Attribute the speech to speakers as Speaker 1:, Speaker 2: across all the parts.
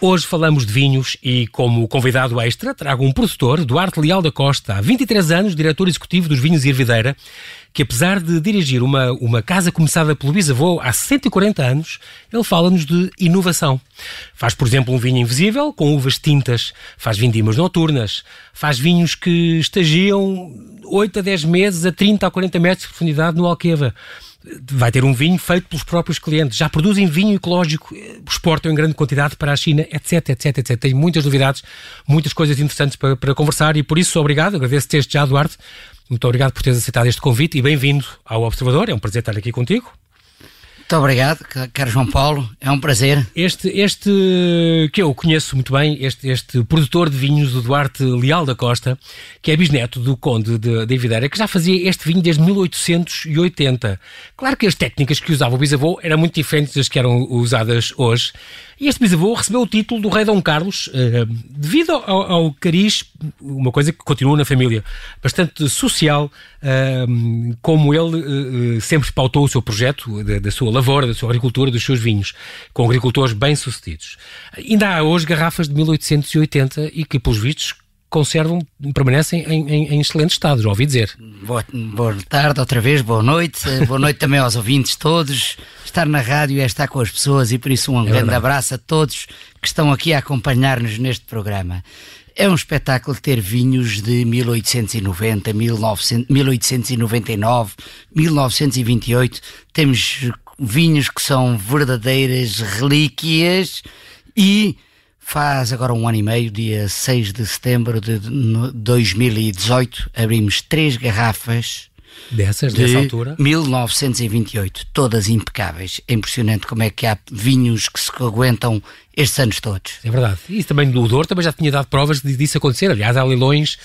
Speaker 1: Hoje falamos de vinhos e, como convidado extra, trago um produtor, Duarte Leal da Costa, há 23 anos, diretor executivo dos Vinhos Irvideira, que apesar de dirigir uma, uma casa começada pelo bisavô há 140 anos, ele fala-nos de inovação. Faz, por exemplo, um vinho invisível, com uvas tintas, faz vindimas noturnas, faz vinhos que estagiam 8 a 10 meses a 30 a 40 metros de profundidade no Alqueva vai ter um vinho feito pelos próprios clientes, já produzem vinho ecológico, exportam em grande quantidade para a China, etc, etc, etc. Tem muitas novidades, muitas coisas interessantes para, para conversar e por isso obrigado, agradeço-te este já, Duarte. Muito obrigado por teres aceitado este convite e bem-vindo ao Observador, é um prazer estar aqui contigo.
Speaker 2: Muito obrigado, caro João Paulo, é um prazer.
Speaker 1: Este, este que eu conheço muito bem, este, este produtor de vinhos, o Duarte Leal da Costa, que é bisneto do Conde de, de Videira, que já fazia este vinho desde 1880. Claro que as técnicas que usava o bisavô eram muito diferentes das que eram usadas hoje. E este bisavô recebeu o título do rei Dom Carlos uh, devido ao, ao, cariz, uma coisa que continua na família, bastante social, uh, como ele uh, sempre pautou o seu projeto, da, da, sua lavoura, da sua agricultura, dos seus vinhos, com agricultores bem-sucedidos. Ainda há hoje garrafas de 1880 e que, pelos vistos, conservam, permanecem em, em, em, excelente estado, já ouvi dizer.
Speaker 2: Boa, boa tarde outra vez, boa noite, boa noite também aos ouvintes todos. Estar na rádio é estar com as pessoas e por isso um é grande verdade. abraço a todos que estão aqui a acompanhar-nos neste programa. É um espetáculo ter vinhos de 1890, 1900, 1899, 1928. Temos vinhos que são verdadeiras relíquias e Faz agora um ano e meio, dia 6 de setembro de 2018, abrimos três garrafas.
Speaker 1: Dessas,
Speaker 2: de
Speaker 1: dessa altura?
Speaker 2: 1928, todas impecáveis. É impressionante como é que há vinhos que se aguentam estes anos todos.
Speaker 1: É verdade. E também do Douro também já tinha dado provas disso acontecer. Aliás, há leilões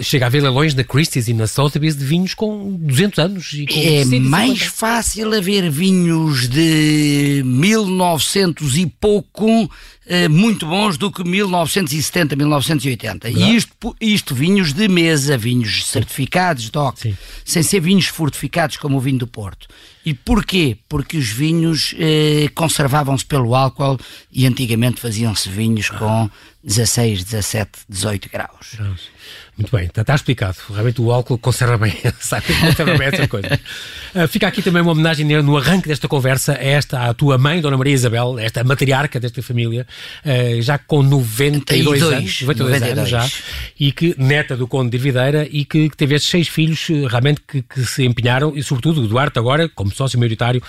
Speaker 1: chega a haver leilões na Christie's e na Sotheby's de vinhos com 200 anos. E com
Speaker 2: é mais fácil haver vinhos de 1900 e pouco eh, muito bons do que 1970, 1980. E isto, isto vinhos de mesa, vinhos certificados, DOC, Sim. sem ser vinhos fortificados como o vinho do Porto. E porquê? Porque os vinhos eh, conservavam-se pelo álcool e antigamente faziam-se vinhos com 16, 17, 18 graus.
Speaker 1: Muito bem, está, está, explicado. Realmente o álcool conserva bem, sabe? Conserva bem essa coisa. Uh, fica aqui também uma homenagem no arranque desta conversa a esta, à tua mãe, Dona Maria Isabel, esta matriarca desta família, uh, já com 92 anos, 92, 92 anos já, e que, neta do Conde de Irvideira, e que, que teve estes seis filhos uh, realmente que, que, se empenharam, e sobretudo o Duarte agora, como sócio maioritário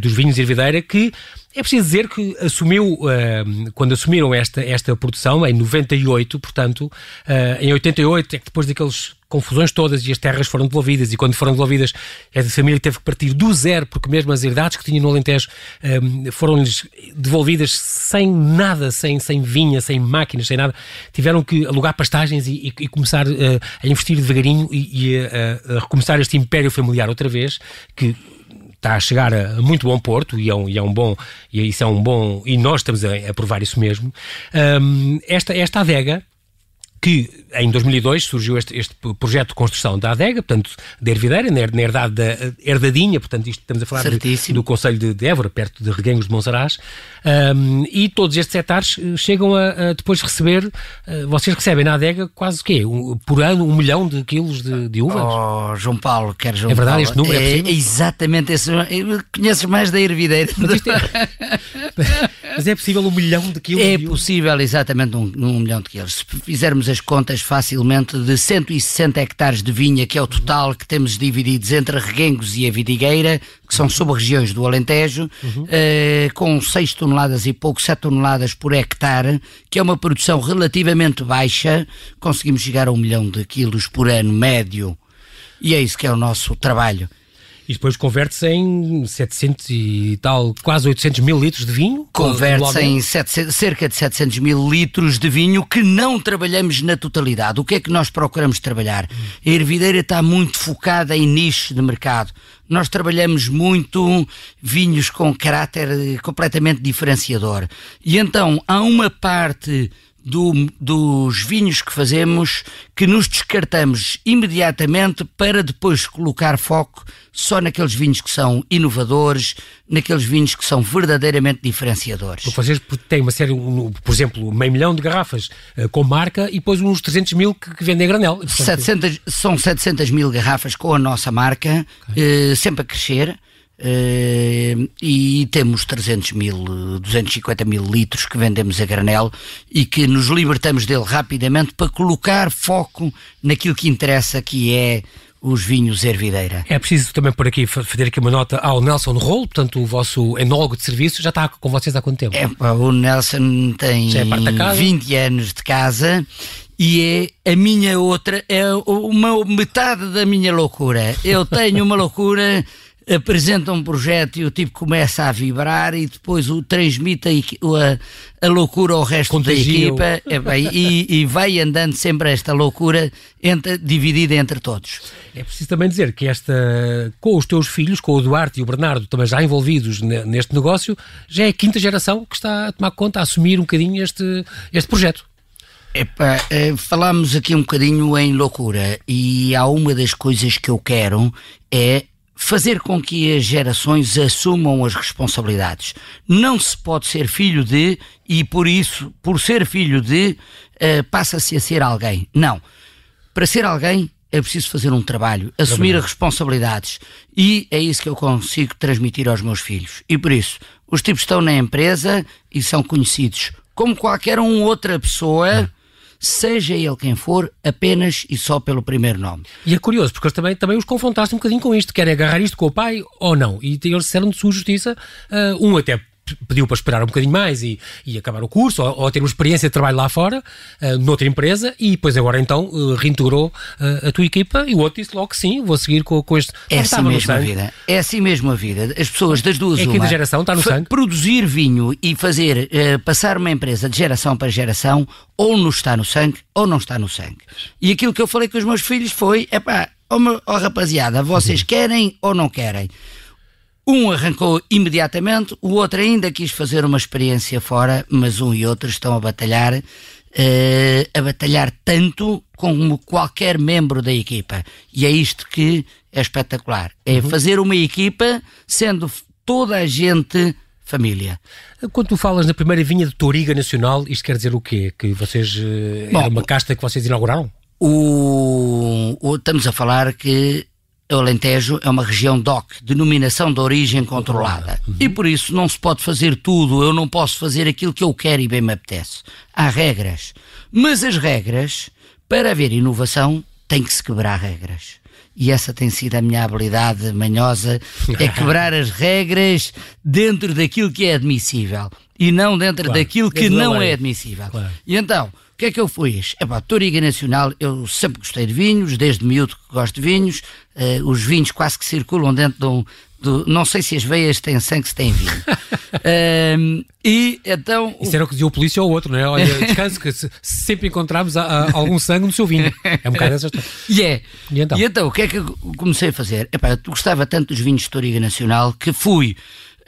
Speaker 1: dos vinhos de Irvideira, que é preciso dizer que assumiu, uh, quando assumiram esta, esta produção, em 98, portanto, uh, em 88, é que depois daquelas confusões todas e as terras foram devolvidas, e quando foram devolvidas, a família teve que partir do zero, porque mesmo as herdades que tinha no Alentejo foram-lhes devolvidas sem nada, sem, sem vinha, sem máquinas, sem nada. Tiveram que alugar pastagens e, e, começar uh, a investir devagarinho e, e a, a recomeçar este império familiar outra vez, que está a chegar a, muito bom porto e é um, e é um bom e isso é um bom e nós estamos a, a provar isso mesmo. Um, esta esta adega que em 2002 surgiu este, este, projeto de construção da adega, portanto, da Ervideira, na herdade da Herdadinha, portanto, isto estamos a falar de, do Conselho de, de Évora, perto de Reguengos de Monsaraz, um, e todos estes hectares eh, chegam a, a depois receber, uh, vocês recebem na adega quase o quê? Um, por ano um milhão de quilos de, de uvas?
Speaker 2: Oh, João Paulo, quer João
Speaker 1: É verdade,
Speaker 2: Paulo.
Speaker 1: este número é, é
Speaker 2: Exatamente esse. Conheces mais da Ervideira. Mas,
Speaker 1: é, mas é possível um milhão de quilos?
Speaker 2: É possível, exatamente, um, um milhão de quilos. Se fizermos as contas facilmente de 160 hectares de vinha, que é o total que temos divididos entre Reguengos e a Vidigueira, que são sub-regiões do Alentejo, uhum. eh, com 6 toneladas e pouco, 7 toneladas por hectare, que é uma produção relativamente baixa, conseguimos chegar a um milhão de quilos por ano médio. E é isso que é o nosso trabalho
Speaker 1: e depois converte-se em 700 e tal, quase 800 mil litros de vinho.
Speaker 2: Converte-se em 700, cerca de 700 mil litros de vinho que não trabalhamos na totalidade. O que é que nós procuramos trabalhar? A ervideira está muito focada em nicho de mercado. Nós trabalhamos muito vinhos com caráter completamente diferenciador. E então há uma parte do, dos vinhos que fazemos que nos descartamos imediatamente para depois colocar foco só naqueles vinhos que são inovadores, naqueles vinhos que são verdadeiramente diferenciadores.
Speaker 1: Porque vocês têm uma série, por exemplo, meio milhão de garrafas uh, com marca e depois uns 300 mil que, que vendem a granel.
Speaker 2: Portanto, 700, são 700 mil garrafas com a nossa marca, okay. uh, sempre a crescer. Uh, e temos 300 mil, 250 mil litros que vendemos a granel e que nos libertamos dele rapidamente para colocar foco naquilo que interessa, que é os vinhos Ervideira.
Speaker 1: É preciso também por aqui fazer aqui uma nota ao Nelson Rolo, portanto o vosso enólogo de serviço já está com vocês há quanto tempo?
Speaker 2: É, o Nelson tem é 20 anos de casa e é a minha outra, é uma metade da minha loucura. Eu tenho uma loucura apresenta um projeto e o tipo começa a vibrar e depois o transmite a, a, loucura ao resto Contagia da equipa é bem, e, e, vai andando sempre esta loucura entre, dividida entre todos.
Speaker 1: É preciso também dizer que esta, com os teus filhos, com o Duarte e o Bernardo, também já envolvidos neste negócio, já é a quinta geração que está a tomar conta, a assumir um bocadinho este, este projeto.
Speaker 2: Epa, eh, falámos aqui um bocadinho em loucura e há uma das coisas que eu quero é fazer com que as gerações assumam as responsabilidades. Não se pode ser filho de e por isso, por ser filho de, uh, passa-se a ser alguém. Não. Para ser alguém é preciso fazer um trabalho, assumir as responsabilidades e é isso que eu consigo transmitir aos meus filhos. E por isso, os tipos estão na empresa e são conhecidos como qualquer um outra pessoa seja ele quem for, apenas e só pelo primeiro nome.
Speaker 1: E é curioso, porque também, também os confrontaste um bocadinho com isto, querem agarrar isto com o pai ou não. E eles disseram de sua justiça, uh, um até pediu para esperar um bocadinho mais e, e acabar o curso, ou, ou, ter uma experiência de trabalho lá fora, uh, noutra empresa, e depois agora então uh, reintegrou uh, a tua equipa e o outro disse logo que sim, vou seguir com, com este...
Speaker 2: É assim mesmo a vida, é assim mesmo a vida. As pessoas das duas
Speaker 1: é
Speaker 2: uma...
Speaker 1: geração está no sangue.
Speaker 2: Produzir vinho e fazer, uh, passar uma empresa de geração para geração, ou não está no sangue, ou não está no sangue. E aquilo que eu falei com os meus filhos foi, é pá, oh, oh rapaziada, vocês querem ou não querem? Um arrancou imediatamente, o outro ainda quis fazer uma experiência fora, mas um e outro estão a batalhar, uh, a batalhar tanto como qualquer membro da equipa. E é isto que é espetacular. É uhum. fazer uma equipa sendo toda a gente família.
Speaker 1: Quando tu falas na primeira vinha de Toriga Nacional, isto quer dizer o quê? Que vocês. Uh, Bom, era uma casta que vocês inauguraram?
Speaker 2: O, o, estamos a falar que o Alentejo é uma região DOC, denominação de origem controlada. Uhum. E por isso não se pode fazer tudo, eu não posso fazer aquilo que eu quero e bem me apetece. Há regras. Mas as regras, para haver inovação, tem que se quebrar regras. E essa tem sido a minha habilidade manhosa, é quebrar as regras dentro daquilo que é admissível e não dentro claro. daquilo que não é admissível. Claro. E então, o que é que eu fiz? É pá, Toriga Nacional, eu sempre gostei de vinhos, desde miúdo que gosto de vinhos, uh, os vinhos quase que circulam dentro de um. Do, não sei se as veias têm sangue, se têm vinho. uh, e então.
Speaker 1: Isso era o que dizia o polícia ou outro, não é? Olha, descanso que se, sempre encontramos a, a, algum sangue no seu vinho. É um bocado essa história.
Speaker 2: Yeah. E, então? e então, o que é que eu comecei a fazer? Epá, eu gostava tanto dos vinhos de Toriga Nacional que fui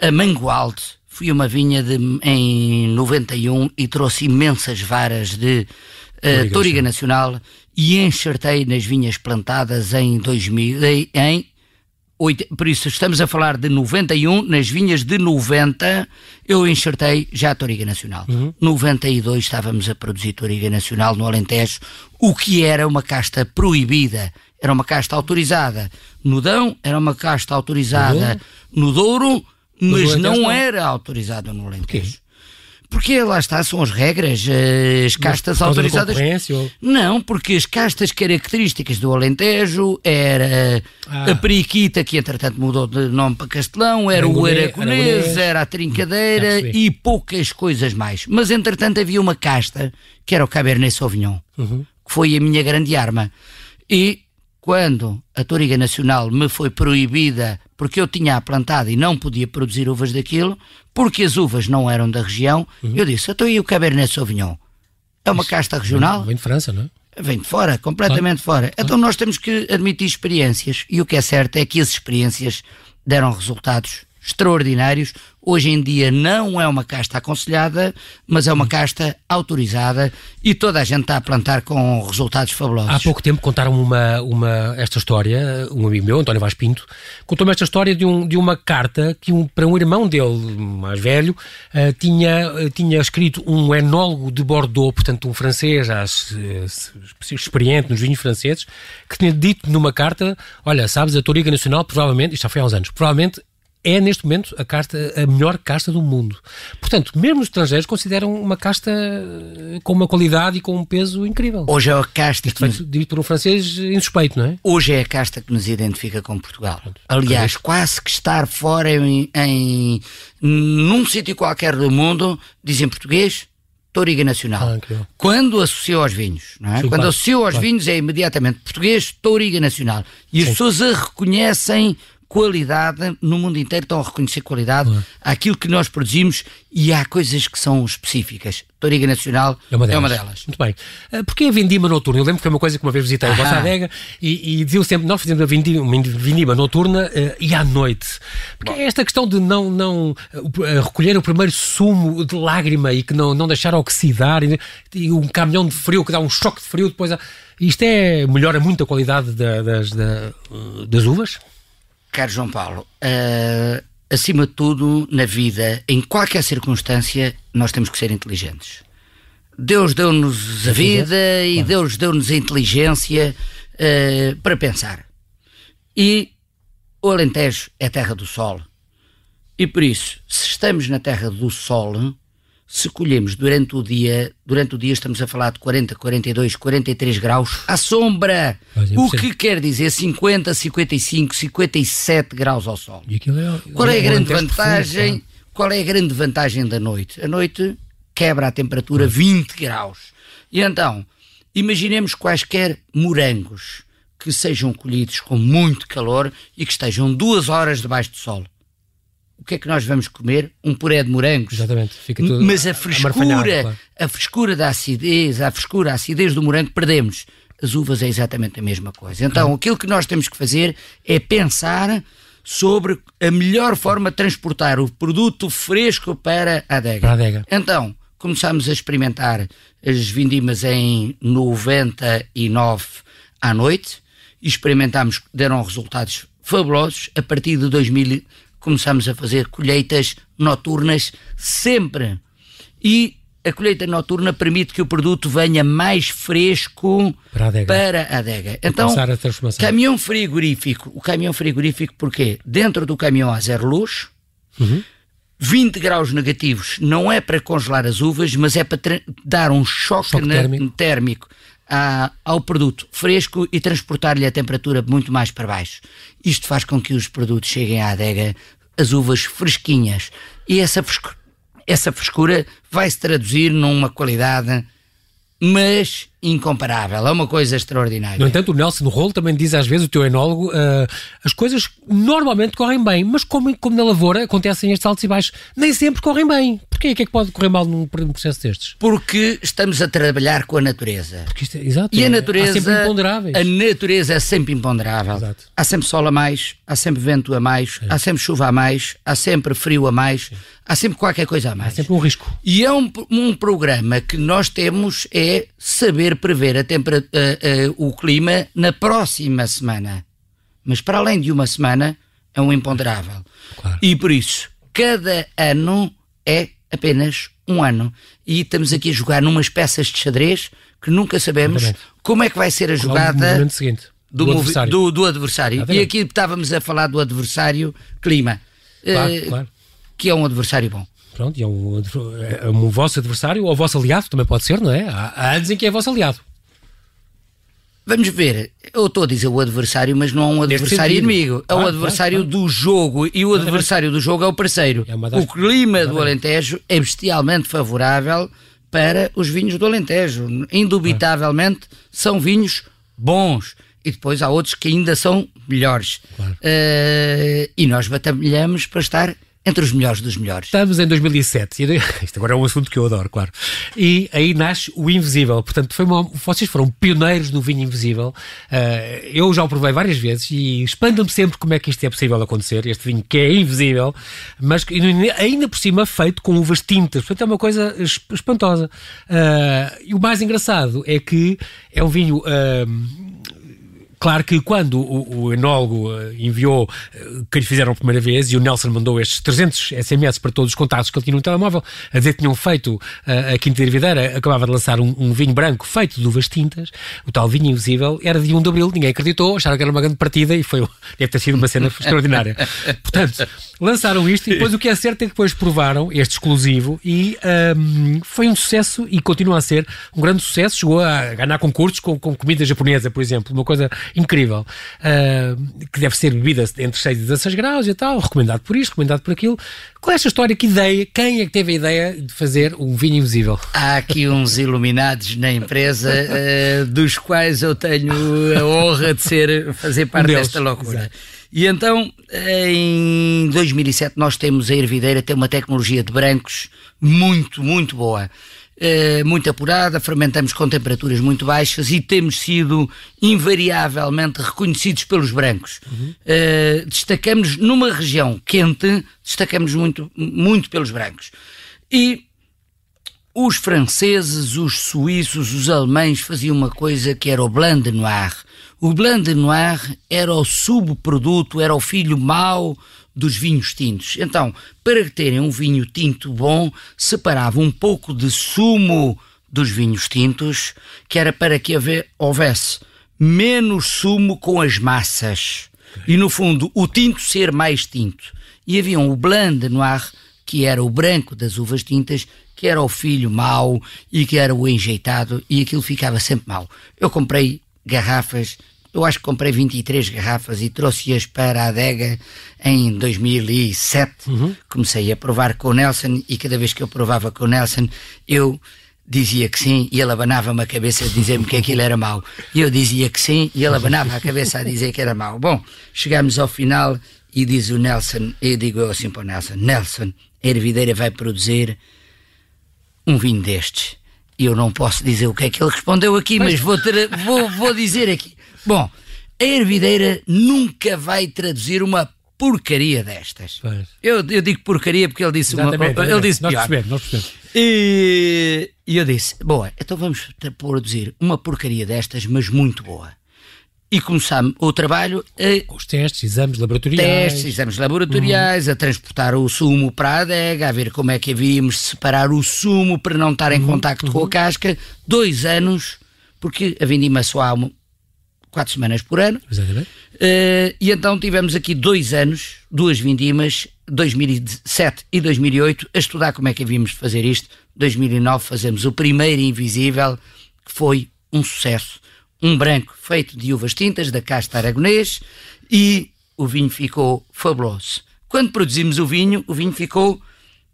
Speaker 2: a Mangualde Fui a uma vinha de, em 91 e trouxe imensas varas de uh, Toriga Nacional e enxertei nas vinhas plantadas em 2000, em, por isso estamos a falar de 91, nas vinhas de 90 eu enxertei já a Toriga Nacional. Uhum. 92 estávamos a produzir Toriga Nacional no Alentejo, o que era uma casta proibida, era uma casta autorizada no Dão, era uma casta autorizada uhum. no Douro mas não era autorizado no Alentejo. Porque lá está, são as regras, as castas autorizadas.
Speaker 1: Ou...
Speaker 2: Não, porque as castas características do Alentejo era ah. a periquita, que entretanto mudou de nome para Castelão, era o aragonês, era a trincadeira e poucas coisas mais. Mas entretanto havia uma casta, que era o Cabernet Sauvignon, uhum. que foi a minha grande arma. E quando a Toriga Nacional me foi proibida porque eu tinha plantado e não podia produzir uvas daquilo, porque as uvas não eram da região, uhum. eu disse, então e o Cabernet Sauvignon? É uma Isso, casta regional?
Speaker 1: Vem de França, não é?
Speaker 2: Vem de fora, completamente fora. Então nós temos que admitir experiências e o que é certo é que as experiências deram resultados extraordinários. Hoje em dia não é uma casta aconselhada, mas é uma casta autorizada e toda a gente está a plantar com resultados fabulosos.
Speaker 1: Há pouco tempo contaram-me uma, uma, esta história, um amigo meu, António Vaz Pinto, contou-me esta história de, um, de uma carta que um, para um irmão dele, mais velho, uh, tinha, uh, tinha escrito um enólogo de Bordeaux, portanto um francês uh, experiente nos vinhos franceses, que tinha dito numa carta, olha, sabes, a Toriga Nacional provavelmente, isto já foi há uns anos, provavelmente é neste momento a casta a melhor casta do mundo. Portanto, mesmo os estrangeiros consideram uma casta eh, com uma qualidade e com um peso incrível.
Speaker 2: Hoje é a casta
Speaker 1: Isto que dito por um francês insuspeito, não é?
Speaker 2: Hoje é a casta que nos identifica com Portugal. Aliás, quase que estar fora em, em num sítio qualquer do mundo dizem português. Toriga Nacional. Ah, Quando associou aos vinhos, não é? Sim, Quando claro, associou aos claro. vinhos é imediatamente português, Toriga Nacional. E as pessoas a reconhecem qualidade, no mundo inteiro estão a reconhecer qualidade uhum. àquilo que nós produzimos e há coisas que são específicas. Toriga Nacional é uma delas. É uma delas.
Speaker 1: Muito bem. Uh, Porquê a vindima noturna? Eu lembro que foi uma coisa que uma vez visitei a vossa adega e, e diziam sempre, nós fazemos a vindima, uma vindima noturna uh, e à noite. Porque Bom. é esta questão de não, não uh, recolher o primeiro sumo de lágrima e que não, não deixar oxidar e, e um caminhão de frio que dá um choque de frio depois... Isto é, melhora muito a qualidade da, das, da, das uvas?
Speaker 2: Caro João Paulo, uh, acima de tudo, na vida, em qualquer circunstância, nós temos que ser inteligentes. Deus deu-nos a vida e Deus deu-nos a inteligência uh, para pensar. E o Alentejo é terra do sol. E por isso, se estamos na terra do sol, se colhemos durante o dia, durante o dia estamos a falar de 40, 42, 43 graus à sombra, o que quer dizer 50, 55, 57 graus ao sol. É, qual é a grande vantagem? Qual é a grande vantagem da noite? A noite quebra a temperatura 20 graus. E então, imaginemos quaisquer morangos que sejam colhidos com muito calor e que estejam duas horas debaixo do sol que é que nós vamos comer? Um puré de morangos.
Speaker 1: Exatamente. Fica tudo
Speaker 2: Mas a frescura, claro. a frescura da acidez, a frescura, a acidez do morango, perdemos. As uvas é exatamente a mesma coisa. Então, claro. aquilo que nós temos que fazer é pensar sobre a melhor forma de transportar o produto fresco para a adega.
Speaker 1: Para a adega.
Speaker 2: Então, começámos a experimentar as vindimas em 99 à noite, e experimentámos, deram resultados fabulosos. A partir de 2000, começamos a fazer colheitas noturnas sempre. E a colheita noturna permite que o produto venha mais fresco para a adega. Para a adega. Então, a caminhão frigorífico. O caminhão frigorífico, porquê? Dentro do caminhão há zero luz, uhum. 20 graus negativos não é para congelar as uvas, mas é para dar um choque, choque térmico, térmico a, ao produto fresco e transportar-lhe a temperatura muito mais para baixo. Isto faz com que os produtos cheguem à adega as uvas fresquinhas. E essa frescura, essa frescura vai se traduzir numa qualidade, mas incomparável, é uma coisa extraordinária.
Speaker 1: No entanto, o Nelson Rolo também diz às vezes, o teu enólogo, uh, as coisas normalmente correm bem, mas como, como na lavoura acontecem estes altos e baixos, nem sempre correm bem. Porquê? O que é que pode correr mal num processo destes?
Speaker 2: Porque estamos a trabalhar com a natureza.
Speaker 1: É, exato,
Speaker 2: e a natureza,
Speaker 1: há sempre imponderáveis.
Speaker 2: A natureza é sempre imponderável. Exato. Há sempre sol a mais, há sempre vento a mais, é. há sempre chuva a mais, há sempre frio a mais, é. há sempre qualquer coisa a mais.
Speaker 1: Há sempre um risco.
Speaker 2: E é um, um programa que nós temos é saber prever a uh, uh, o clima na próxima semana. Mas para além de uma semana, é um imponderável. Claro. E por isso, cada ano é apenas um ano. E estamos aqui a jogar numas peças de xadrez que nunca sabemos Exatamente. como é que vai ser a jogada
Speaker 1: do, seguinte, do,
Speaker 2: do, adversário. do, do adversário. E aqui estávamos a falar do adversário clima. Claro, uh, claro. Que é um adversário bom.
Speaker 1: Pronto, é um, é um vosso adversário ou o vosso aliado, também pode ser, não é? Há, há anos em que é vosso aliado.
Speaker 2: Vamos ver, eu estou a dizer o adversário, mas não é um adversário inimigo, é o um adversário claro, do jogo e o adversário do jogo é o parceiro. É das... O clima do Alentejo é bestialmente favorável para os vinhos do Alentejo. Indubitavelmente são vinhos bons e depois há outros que ainda são melhores. Uh, e nós batalhamos para estar entre os melhores dos melhores.
Speaker 1: Estamos em 2007. Isto agora é um assunto que eu adoro, claro. E aí nasce o Invisível. Portanto, foi uma, vocês foram pioneiros no vinho invisível. Uh, eu já o provei várias vezes e espanta-me sempre como é que isto é possível acontecer. Este vinho que é invisível, mas ainda por cima feito com uvas tintas. Portanto, é uma coisa espantosa. Uh, e o mais engraçado é que é um vinho. Uh, Claro que quando o, o enólogo eh, enviou eh, que lhe fizeram a primeira vez e o Nelson mandou estes 300 SMS para todos os contatos que ele tinha no telemóvel, a dizer que tinham feito a Quinta de Videira, acabava de lançar um, um, vinho branco feito de uvas tintas, o tal vinho invisível, era de 1 de Abril, ninguém acreditou, acharam que era uma grande partida e foi, deve ter sido uma cena extraordinária. Portanto, lançaram isto e depois o que é certo é que depois provaram este exclusivo e um, foi um sucesso e continua a ser um grande sucesso, chegou a ganhar concursos com, com comida japonesa, por exemplo, uma coisa incrível, uh, que deve ser bebida entre 6 e 16 graus e tal, recomendado por isto, recomendado por aquilo. Qual é esta história? Que ideia? Quem é que teve a ideia de fazer um vinho invisível?
Speaker 2: Há aqui uns iluminados na empresa, uh, dos quais eu tenho a honra de ser, fazer parte um desta loucura. Exato. E então, em 2007, nós temos a Ervideira, tem uma tecnologia de brancos muito, muito boa. Eh, muito apurada, fermentamos com temperaturas muito baixas e temos sido invariavelmente reconhecidos pelos brancos. Uhum. Uh, destacamos numa região quente, destacamos muito, muito pelos brancos. E os franceses, os suíços, os alemães faziam uma coisa que era o blanc de noir. O blanc de noir era o subproduto, era o filho mau dos vinhos tintos. Então, para terem um vinho tinto bom, separava um pouco de sumo dos vinhos tintos, que era para que houvesse menos sumo com as massas. E no fundo, o tinto ser mais tinto. E havia um blanc de noir, que era o branco das uvas tintas, que era o filho mau e que era o enjeitado, e aquilo ficava sempre mau. Eu comprei garrafas eu acho que comprei 23 garrafas e trouxe-as para a adega em 2007. Uhum. Comecei a provar com o Nelson e cada vez que eu provava com o Nelson, eu dizia que sim e ele abanava-me a cabeça a dizer-me que aquilo era mau. E eu dizia que sim e ele abanava a cabeça a dizer que era mau. Bom, chegamos ao final e diz o Nelson, eu digo eu assim para o Nelson, Nelson, a Ervideira vai produzir um vinho destes. E eu não posso dizer o que é que ele respondeu aqui, mas vou, ter, vou, vou dizer aqui. Bom, a ervideira nunca vai traduzir uma porcaria destas. Eu, eu digo porcaria porque ele disse, uma, ele disse
Speaker 1: nós pior. Percebemos, nós percebemos.
Speaker 2: E, e eu disse, boa, então vamos produzir uma porcaria destas, mas muito boa. E começamos o trabalho
Speaker 1: a, os testes, exames laboratoriais.
Speaker 2: Testes, exames laboratoriais, uhum. a transportar o sumo para a adega, a ver como é que havíamos separar o sumo para não estar em uhum. contacto uhum. com a uhum. casca. Dois anos, porque a vindima só há quatro semanas por ano. Exatamente. Uh, e então tivemos aqui dois anos, duas vindimas, 2007 e 2008, a estudar como é que havíamos de fazer isto. 2009 fazemos o primeiro Invisível, que foi um sucesso. Um branco feito de uvas tintas, da casta aragonês, e o vinho ficou fabuloso. Quando produzimos o vinho, o vinho ficou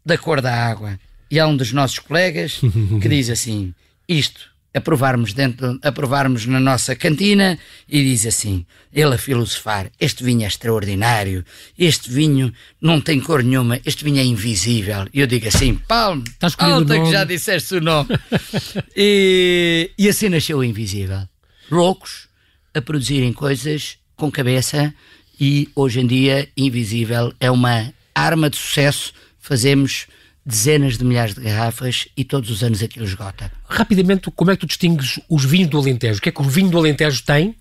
Speaker 2: da cor da água. E há um dos nossos colegas que diz assim: isto aprovarmos dentro, aprovarmos na nossa cantina e diz assim, ele a filosofar, este vinho é extraordinário, este vinho não tem cor nenhuma, este vinho é invisível. E eu digo assim, palmo, alta que já disseste o nome. e, e assim nasceu o Invisível. Loucos a produzirem coisas com cabeça e hoje em dia Invisível é uma arma de sucesso. Fazemos dezenas de milhares de garrafas e todos os anos aquilo esgota.
Speaker 1: Rapidamente, como é que tu distingues os vinhos do Alentejo? O que é que o vinho do Alentejo tem?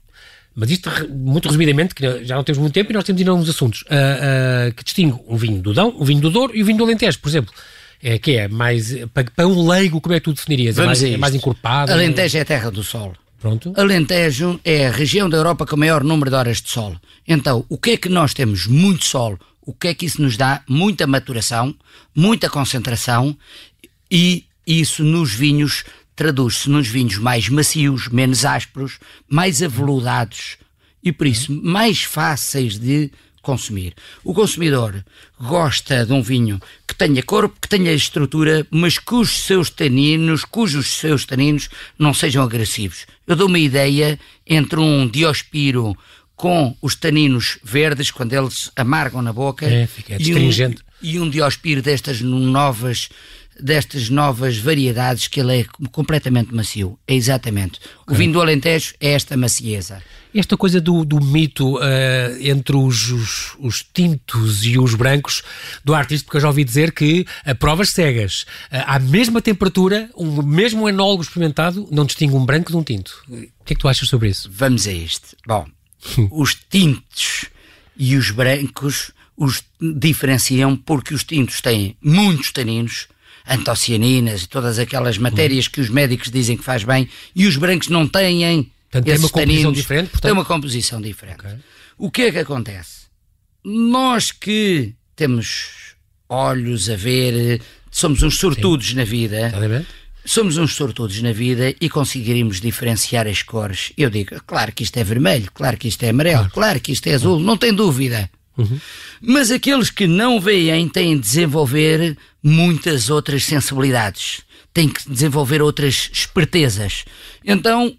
Speaker 1: Mas isto, muito resumidamente, que já não temos muito tempo e nós temos ainda uns assuntos, uh, uh, que distingue um vinho do Dão, um vinho do Douro e o vinho do Alentejo, por exemplo. É, que é mais, para, para um leigo, como é que tu definirias? É mais, é mais encorpado?
Speaker 2: Alentejo é a terra do sol.
Speaker 1: Pronto.
Speaker 2: Alentejo é a região da Europa com o maior número de horas de sol. Então, o que é que nós temos? Muito sol, o que é que isso nos dá? Muita maturação, muita concentração e isso nos vinhos traduz-se nos vinhos mais macios, menos ásperos, mais aveludados e por isso mais fáceis de consumir. O consumidor gosta de um vinho que tenha corpo, que tenha estrutura, mas cujos seus taninos, cujos seus taninos não sejam agressivos. Eu dou uma ideia entre um Diospiro com os taninos verdes, quando eles amargam na boca.
Speaker 1: É, é astringente.
Speaker 2: e um diospiro destas novas destas novas variedades que ele é completamente macio. É exatamente. O vinho do Alentejo é esta macieza.
Speaker 1: Esta coisa do, do mito uh, entre os, os, os, tintos e os brancos do artista, porque eu já ouvi dizer que a provas cegas, uh, à mesma temperatura, um mesmo enólogo experimentado não distingue um branco de um tinto. O que é que tu achas sobre isso?
Speaker 2: Vamos a este. Bom, os tintos e os brancos os diferenciam porque os tintos têm muitos taninos, antocianinas e todas aquelas matérias que os médicos dizem que faz bem, e os brancos não têm
Speaker 1: Portanto, tem uma composição diferente? Portanto...
Speaker 2: Tem uma composição diferente. Okay. O que é que acontece? Nós que temos olhos a ver, somos uns sortudos Sim. na vida. Somos uns sortudos na vida e conseguiríamos diferenciar as cores. Eu digo, claro que isto é vermelho, claro que isto é amarelo, claro, claro que isto é azul, não tem dúvida. Uhum. Mas aqueles que não veem têm de desenvolver muitas outras sensibilidades, têm que desenvolver outras espertezas. Então,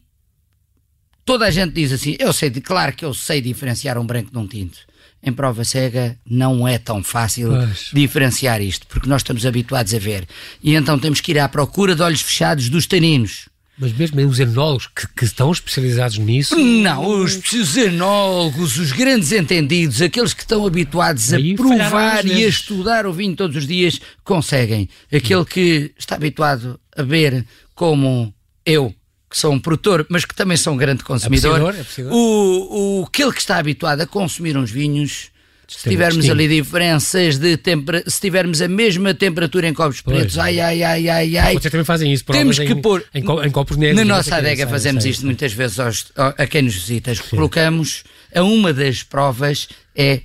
Speaker 2: toda a gente diz assim: eu sei, claro que eu sei diferenciar um branco de um tinto. Em prova cega não é tão fácil pois. diferenciar isto, porque nós estamos habituados a ver. E então temos que ir à procura de olhos fechados dos taninos.
Speaker 1: Mas mesmo os enólogos que, que, estão especializados nisso?
Speaker 2: Não, os, os enólogos, os grandes entendidos, aqueles que estão habituados a provar e a estudar o vinho todos os dias, conseguem. Aquele que está habituado a ver como eu, que sou um produtor, mas que também sou um grande consumidor, é o, o, aquele que está habituado a consumir uns vinhos se tivermos ali diferenças de temperatura, se tivermos a mesma temperatura em copos pois, pretos, ai, ai, ai, ai, ai.
Speaker 1: Vocês também fazem isso,
Speaker 2: temos que
Speaker 1: em,
Speaker 2: pôr.
Speaker 1: Em, em, copos negros.
Speaker 2: Na nossa adega fazemos isto muitas vezes aos, a quem nos visita. Colocamos a uma das provas é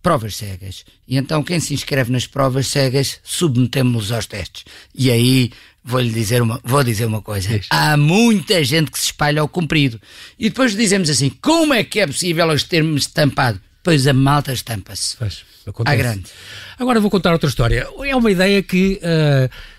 Speaker 2: provas cegas. E então quem se inscreve nas provas cegas submetemos-nos aos testes. E aí vou-lhe dizer uma, vou dizer uma coisa. Há muita gente que se espalha ao comprido. E depois dizemos assim: como é que é possível eles terem-me estampado? Pois a malta estampa-se. À grande.
Speaker 1: Agora vou contar outra história. É uma ideia que. Uh,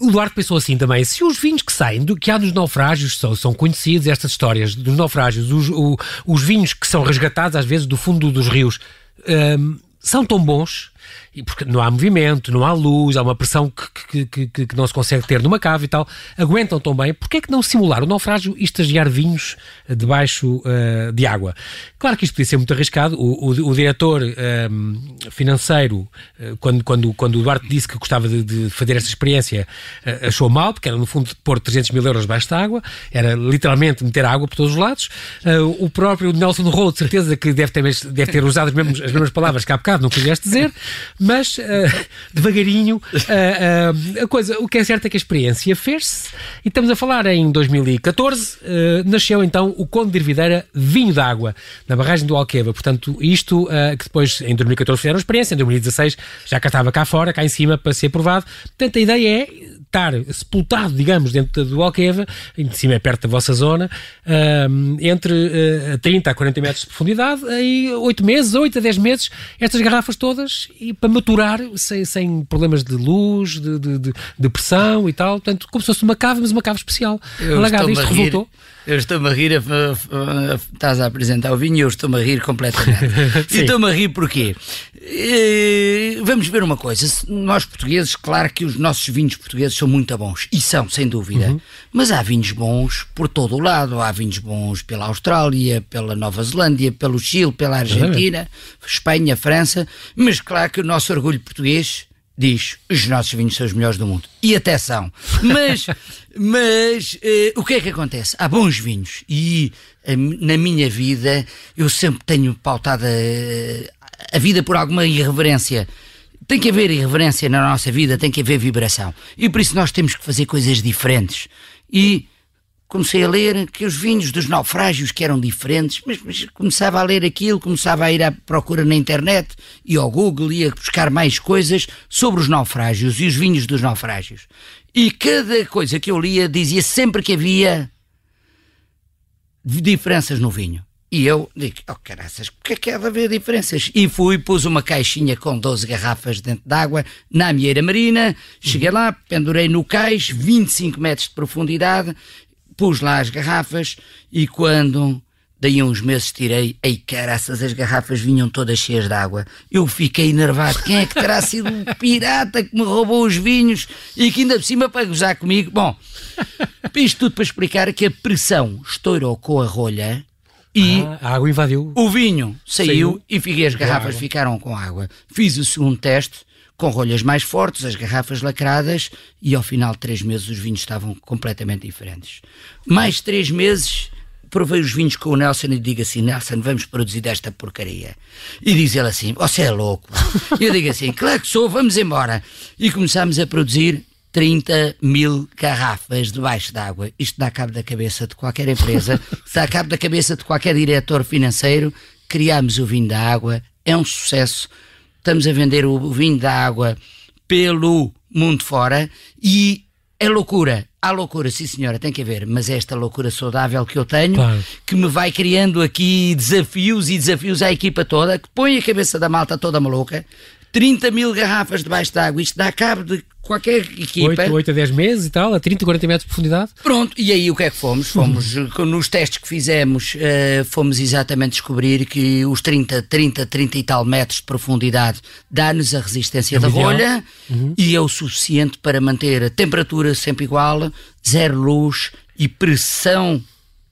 Speaker 1: o Duarte pensou assim também: se os vinhos que saem, do, que há dos naufrágios, são, são conhecidos estas histórias dos naufrágios, os, o, os vinhos que são resgatados às vezes do fundo dos rios, uh, são tão bons e porque não há movimento, não há luz, há uma pressão que, que, que, que não se consegue ter numa cave e tal, aguentam tão bem, porque é que não simular o naufrágio e estagiar vinhos debaixo uh, de água? Claro que isto podia ser muito arriscado, o, o, o diretor um, financeiro, uh, quando, quando, quando o Duarte disse que gostava de, de fazer esta experiência, uh, achou mal, porque era no fundo pôr 300 mil euros debaixo da água, era literalmente meter água por todos os lados, o próprio Nelson Rowe, de certeza que deve ter, deve ter usado as mesmas, as mesmas palavras que há bocado não quiseste dizer, mas uh, devagarinho uh, uh, a coisa, o que é certo é que a experiência fez-se e estamos a falar em 2014 nasceu então o Conde de Irvideira Vinho d'Água na barragem do Alqueva, portanto isto que depois em 2014 fizeram experiência, em 2016 já cá estava cá fora, cá em cima para ser provado, portanto a ideia é estar sepultado, digamos, dentro do Alqueva, em cima é perto da vossa zona, entre uh, 30 a 40 metros de profundidade, aí 8 meses, 8 a 10 meses, estas garrafas todas e para maturar sem, sem problemas de luz, de, de, de, de, pressão e tal. Portanto, como se fosse uma cave, mas uma cave especial.
Speaker 2: Eu Alagada, isto resultou. Eu estou-me a rir, a, a, a, estás a apresentar o vinho e eu estou-me a rir completamente. estou-me a rir porquê? E, vamos ver uma coisa. Nós portugueses, claro que os nossos vinhos portugueses são muito bons. E são, sem dúvida. Uhum. Mas há vinhos bons por todo o lado. Há vinhos bons pela Austrália, pela Nova Zelândia, pelo Chile, pela Argentina, uhum. Espanha, França. Mas claro que o nosso orgulho português diz os nossos vinhos são os melhores do mundo. E até são. Mas, mas eh, o que é que acontece? Há bons vinhos e eh, na minha vida eu sempre tenho pautado a, a vida por alguma irreverência. Tem que haver irreverência na nossa vida, tem que haver vibração. E por isso nós temos que fazer coisas diferentes. E comecei a ler que os vinhos dos naufrágios que eram diferentes, mas, mas, começava a ler aquilo, começava a ir à procura na internet e ao Google, ia buscar mais coisas sobre os naufrágios e os vinhos dos naufrágios. E cada coisa que eu lia dizia sempre que havia diferenças no vinho. E eu digo, oh caraças, porque é que há de haver diferenças? E fui, pus uma caixinha com 12 garrafas dentro d'água na Amieira Marina, cheguei lá, pendurei no cais, 25 metros de profundidade, pus lá as garrafas e quando Daí uns meses tirei, ei caraças, as garrafas vinham todas cheias de água. Eu fiquei enervado. Quem é que terá sido o pirata que me roubou os vinhos e que ainda por cima para gozar comigo? Bom, isto tudo para explicar que a pressão estourou com a rolha e
Speaker 1: ah, a água invadiu.
Speaker 2: O vinho saiu, saiu e as garrafas ficaram com água. Fiz o segundo teste com rolhas mais fortes, as garrafas lacradas e ao final de três meses os vinhos estavam completamente diferentes. Mais três meses provei os vinhos com o Nelson e digo assim: Nelson, vamos produzir desta porcaria. E diz ele assim: Você é louco. eu digo assim: Claro que sou, vamos embora. E começámos a produzir 30 mil garrafas debaixo d'água. Isto dá cabo da cabeça de qualquer empresa, dá cabo da cabeça de qualquer diretor financeiro. Criámos o vinho da água, é um sucesso. Estamos a vender o vinho da água pelo mundo fora e é loucura. Há loucura, sim senhora, tem que haver, mas é esta loucura saudável que eu tenho, claro. que me vai criando aqui desafios e desafios à equipa toda, que põe a cabeça da malta toda maluca. 30 mil garrafas debaixo d'água, isto dá cabo de qualquer equipa.
Speaker 1: 8, 8 a 10 meses e tal, a 30, 40 metros de profundidade.
Speaker 2: Pronto, e aí o que é que fomos? Fomos, uhum. nos testes que fizemos, uh, fomos exatamente descobrir que os 30, 30, 30 e tal metros de profundidade dá-nos a resistência é da ideal. rolha uhum. e é o suficiente para manter a temperatura sempre igual, zero luz e pressão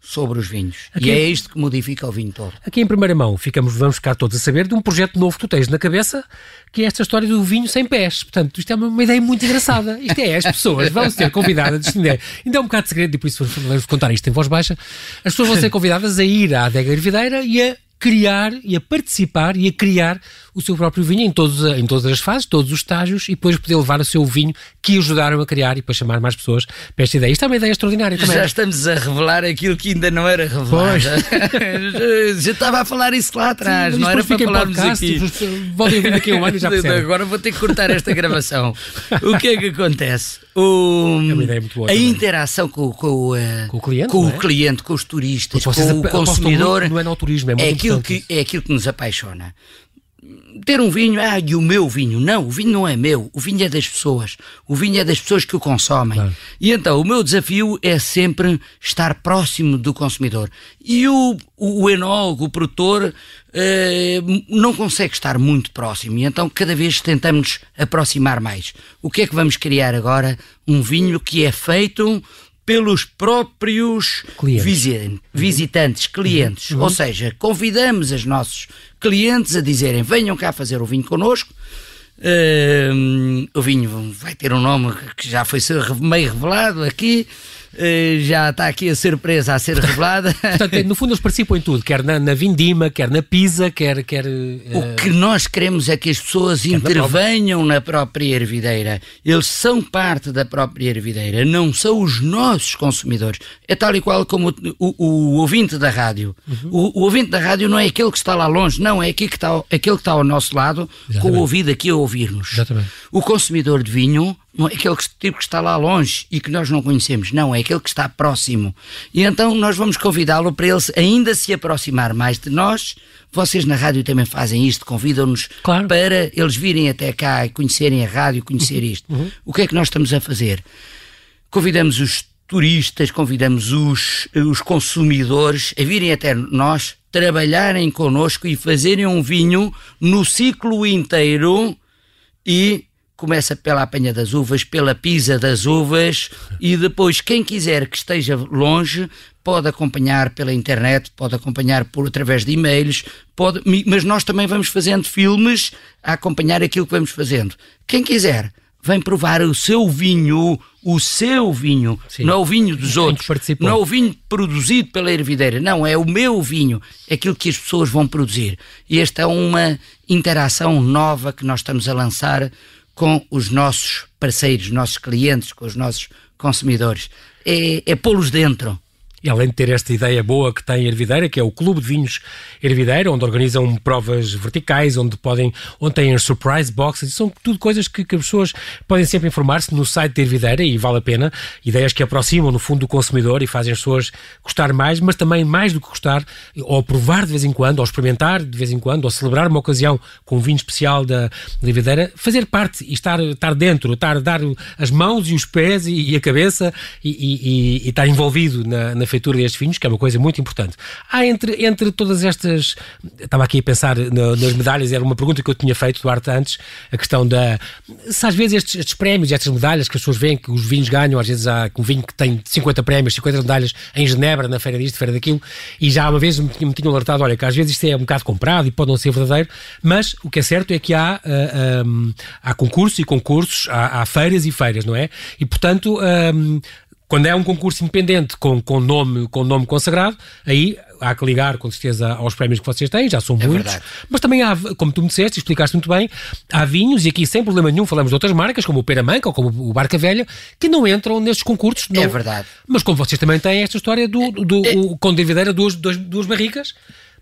Speaker 2: sobre os vinhos. Aqui, e é isto que modifica o vinho todo.
Speaker 1: Aqui em primeira mão, ficamos, vamos ficar todos a saber de um projeto novo que tu tens na cabeça, que é esta história do vinho sem pés. Portanto, isto é uma, uma ideia muito engraçada. Isto é, as pessoas vão ser convidadas, isto ainda, ainda é um bocado de segredo, e por isso vamos contar isto em voz baixa, as pessoas vão ser convidadas a ir à adega Hervideira e a criar e a participar e a criar o seu próprio vinho em, todos, em todas as fases, todos os estágios e depois poder levar o seu vinho que ajudaram a criar e depois chamar mais pessoas para esta ideia. Isto é uma ideia extraordinária também.
Speaker 2: Já estamos a revelar aquilo que ainda não era revelado. já estava a falar isso lá atrás, Sim, não era para falarmos aqui.
Speaker 1: Voltem vir daqui a um ano e já percebem.
Speaker 2: Agora vou ter que cortar esta gravação. o que é que acontece? O,
Speaker 1: é uma ideia muito boa.
Speaker 2: A também. interação com, com, uh,
Speaker 1: com, o cliente,
Speaker 2: com,
Speaker 1: é?
Speaker 2: o cliente, com os turistas, com o consumidor.
Speaker 1: Não é no turismo, é,
Speaker 2: é aquilo que É aquilo que nos apaixona ter um vinho, ah, e o meu vinho. Não, o vinho não é meu, o vinho é das pessoas. O vinho é das pessoas que o consomem. Claro. E então, o meu desafio é sempre estar próximo do consumidor. E o, o, o enólogo, o produtor, eh, não consegue estar muito próximo. E então, cada vez tentamos aproximar mais. O que é que vamos criar agora? Um vinho que é feito pelos próprios clientes. visitantes, clientes. Uhum. Ou seja, convidamos os nossos clientes a dizerem: venham cá fazer o vinho connosco. Uh, o vinho vai ter um nome que já foi meio revelado aqui. Eh, já está aqui a surpresa a ser revelada.
Speaker 1: Portanto, no fundo eles participam em tudo, quer na, na vindima, quer na pizza, quer... quer uh...
Speaker 2: O que nós queremos é que as pessoas intervenham na própria ervideira. Eles são parte da própria ervideira, não são os nossos consumidores. É tal e qual como o, o, o ouvinte da rádio. Uhum. O, o, ouvinte da rádio não é aquele que está lá longe, não, é aquele que está, aquele que está ao nosso lado, Exatamente. com o ouvido aqui a ouvir-nos. O consumidor de vinho não é aquele tipo que está lá longe e que nós não conhecemos, não, é aquele que está próximo. E então nós vamos convidá-lo para ele ainda se aproximar mais de nós. Vocês na rádio também fazem isto, convidam-nos claro. para eles virem até cá e conhecerem a rádio, conhecer uhum. isto. Uhum. O que é que nós estamos a fazer? Convidamos os turistas, convidamos os, os consumidores a virem até nós, trabalharem connosco e fazerem um vinho no ciclo inteiro e começa pela apanha das uvas, pela pisa das uvas e depois quem quiser que esteja longe pode acompanhar pela internet, pode acompanhar por através de e-mails, pode, mas nós também vamos fazendo filmes a acompanhar aquilo que vamos fazendo. Quem quiser vem provar o seu vinho, o seu vinho, Sim. não é o vinho dos outros, não é o vinho produzido pela ervideira, não, é o meu vinho, é aquilo que as pessoas vão produzir. E esta é uma interação nova que nós estamos a lançar com os nossos parceiros, nossos clientes, com os nossos consumidores. É, é pô-los dentro.
Speaker 1: E além de ter esta ideia boa que tem Hervideira, que é o Clube de Vinhos Hervideira, onde organizam provas verticais, onde podem, onde têm surprise boxes, são tudo coisas que, que as pessoas podem sempre informar-se no site de Hervideira e vale a pena. Ideias que aproximam, no fundo, do consumidor e fazem as pessoas gostar mais, mas também mais do que gostar, ou provar de vez em quando, ou experimentar de vez em quando, ou celebrar uma ocasião com um vinho especial da, da Hervideira, fazer parte e estar, estar dentro, estar, dar as mãos e os pés e, e a cabeça e, e, e, estar envolvido na, na feitura destes vinhos, que é uma coisa muito importante. Há entre, entre todas estas. Estava aqui a pensar nas medalhas, era uma pergunta que eu tinha feito, Duarte, antes, a questão da. Se às vezes estes, estes prémios, estas medalhas que as pessoas veem que os vinhos ganham, às vezes há um vinho que tem 50 prémios, 50 medalhas em Genebra, na feira disto, feira daquilo, e já uma vez me, me tinham alertado, olha, que às vezes isto é um bocado comprado e pode não ser verdadeiro, mas o que é certo é que há, uh, ah, um, há concursos e concursos, há, há, feiras e feiras, não é? E portanto. Um, quando é um concurso independente com, com, nome, com nome consagrado, aí há que ligar com certeza aos prémios que vocês têm, já são é muitos. Verdade. Mas também há, como tu me disseste, explicaste muito bem, há vinhos, e aqui sem problema nenhum falamos de outras marcas, como o Peramanca ou como o Barca Velha, que não entram nestes concursos. Não.
Speaker 2: É verdade.
Speaker 1: Mas como vocês também têm esta história do, do, do é... de Videira, duas, duas, duas barricas,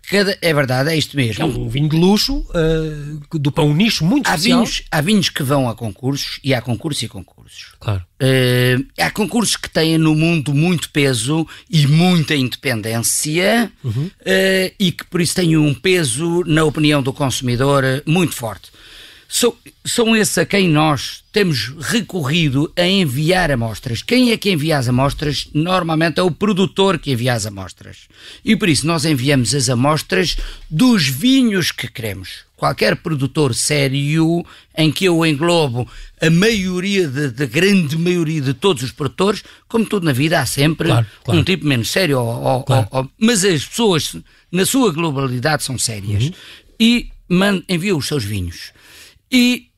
Speaker 2: Cada, é verdade, é isto mesmo.
Speaker 1: É um vinho de luxo, uh, do, para um nicho muito
Speaker 2: há
Speaker 1: especial.
Speaker 2: Vinhos, há vinhos que vão a concursos e há concursos e concursos.
Speaker 1: Claro.
Speaker 2: Uh, há concursos que têm no mundo muito peso e muita independência uhum. uh, e que por isso têm um peso na opinião do consumidor muito forte. São, são esses a quem nós temos recorrido a enviar amostras. Quem é que envia as amostras? Normalmente é o produtor que envia as amostras. E por isso nós enviamos as amostras dos vinhos que queremos. Qualquer produtor sério, em que eu englobo a maioria, de grande maioria de todos os produtores, como tudo na vida, há sempre claro, claro. um tipo menos sério, ou, ou, claro. ou, mas as pessoas, na sua globalidade, são sérias. Uhum. E enviam os seus vinhos. E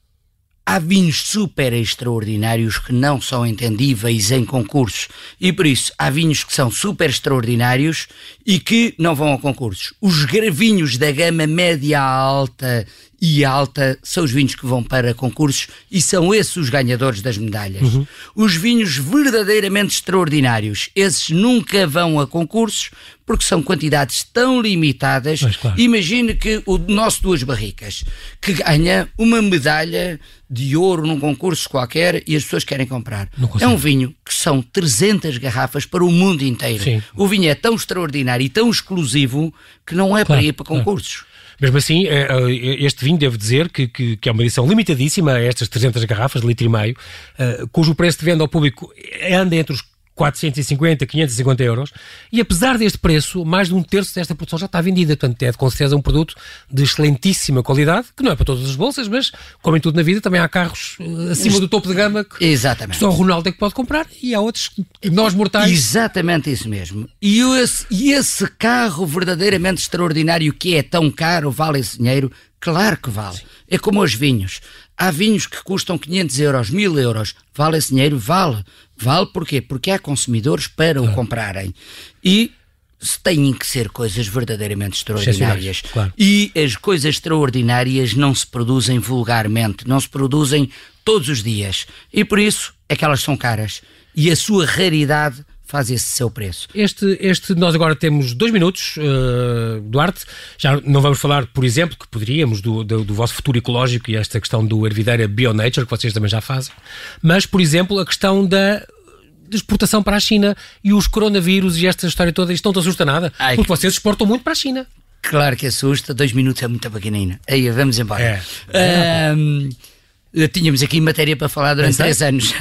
Speaker 2: há vinhos super extraordinários que não são entendíveis em concursos. E por isso, há vinhos que são super extraordinários e que não vão a concursos. Os vinhos da gama média alta e alta são os vinhos que vão para concursos e são esses os ganhadores das medalhas. Uhum. Os vinhos verdadeiramente extraordinários, esses nunca vão a concursos porque são quantidades tão limitadas. Claro. Imagine que o nosso Duas Barricas, que ganha uma medalha de ouro num concurso qualquer e as pessoas querem comprar. É um vinho que são 300 garrafas para o mundo inteiro. Sim. O vinho é tão extraordinário e tão exclusivo que não é claro, para ir para concursos. Claro.
Speaker 1: Mesmo assim, é, é, este vinho, devo dizer, que, que, que é uma edição limitadíssima, estas 300 garrafas, de litro e meio, eh, cujo preço de venda ao público anda entre os 450, 550 euros, e apesar deste preço, mais de um terço desta produção já está vendida. Portanto, é com certeza um produto de excelentíssima qualidade, que não é para todas as bolsas, mas, como em tudo na vida, também há carros eh, acima do topo de gama que
Speaker 2: Exatamente.
Speaker 1: só o Ronaldo é que pode comprar, e há outros que nós mortais.
Speaker 2: Exatamente isso mesmo. E esse, e esse carro verdadeiramente extraordinário que é tão caro, vale esse dinheiro? Claro que vale. Sim. É como os vinhos. Há vinhos que custam 500 euros, 1000 euros. Vale esse dinheiro? Vale. Vale porquê? Porque há consumidores para claro. o comprarem. E têm que ser coisas verdadeiramente extraordinárias. Claro. E as coisas extraordinárias não se produzem vulgarmente, não se produzem todos os dias. E por isso é que elas são caras. E a sua raridade faz esse seu preço.
Speaker 1: Este, este nós agora temos dois minutos, uh, Duarte. Já não vamos falar, por exemplo, que poderíamos do, do, do, vosso futuro ecológico e esta questão do hervideira BioNature, que vocês também já fazem. Mas, por exemplo, a questão da de exportação para a China e os coronavírus e esta história toda, isto não te assusta nada? Ai, porque vocês exportam muito para a China.
Speaker 2: Claro que assusta, dois minutos é muito pequenina. Aí, vamos embora. É. Um, Tínhamos aqui matéria para falar durante Exato. três anos.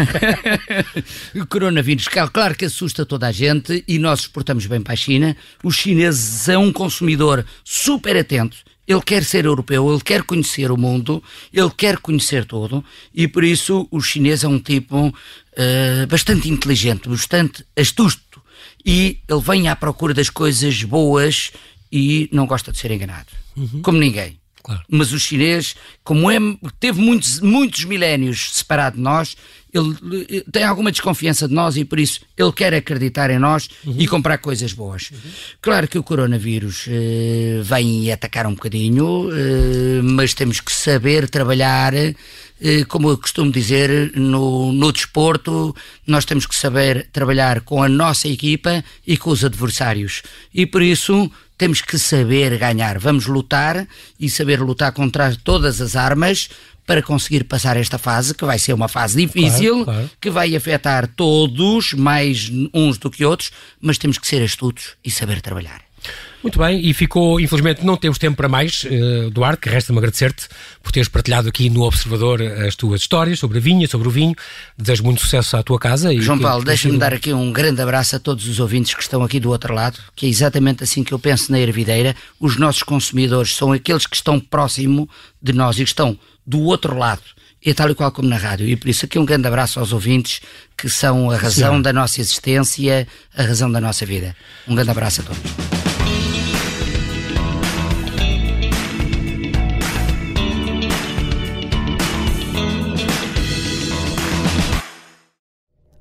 Speaker 2: o coronavírus, claro que assusta toda a gente e nós exportamos bem para a China. Os chineses é um consumidor super atento. Ele quer ser europeu, ele quer conhecer o mundo, ele quer conhecer tudo e por isso o chinês é um tipo uh, bastante inteligente, bastante astuto e ele vem à procura das coisas boas e não gosta de ser enganado, uhum. como ninguém. Claro. Mas o chinês, como é, teve muitos, muitos milénios separado de nós, ele tem alguma desconfiança de nós e por isso ele quer acreditar em nós uhum. e comprar coisas boas. Uhum. Claro que o coronavírus eh, vem atacar um bocadinho, eh, mas temos que saber trabalhar. Eh, como eu costumo dizer, no, no desporto, nós temos que saber trabalhar com a nossa equipa e com os adversários. E por isso temos que saber ganhar. Vamos lutar e saber lutar contra todas as armas para conseguir passar esta fase, que vai ser uma fase difícil, claro, claro. que vai afetar todos, mais uns do que outros, mas temos que ser astutos e saber trabalhar.
Speaker 1: Muito bem, e ficou, infelizmente, não temos tempo para mais, uh, Duarte, que resta-me agradecer-te por teres partilhado aqui no Observador as tuas histórias sobre a vinha, sobre o vinho. Desejo muito sucesso à tua casa.
Speaker 2: E João Paulo, deixa-me dar aqui um grande abraço a todos os ouvintes que estão aqui do outro lado, que é exatamente assim que eu penso na Ervideira. Os nossos consumidores são aqueles que estão próximo de nós e que estão do outro lado e tal e qual como na rádio. E por isso aqui um grande abraço aos ouvintes que são a razão Sim. da nossa existência, a razão da nossa vida. Um grande abraço a todos.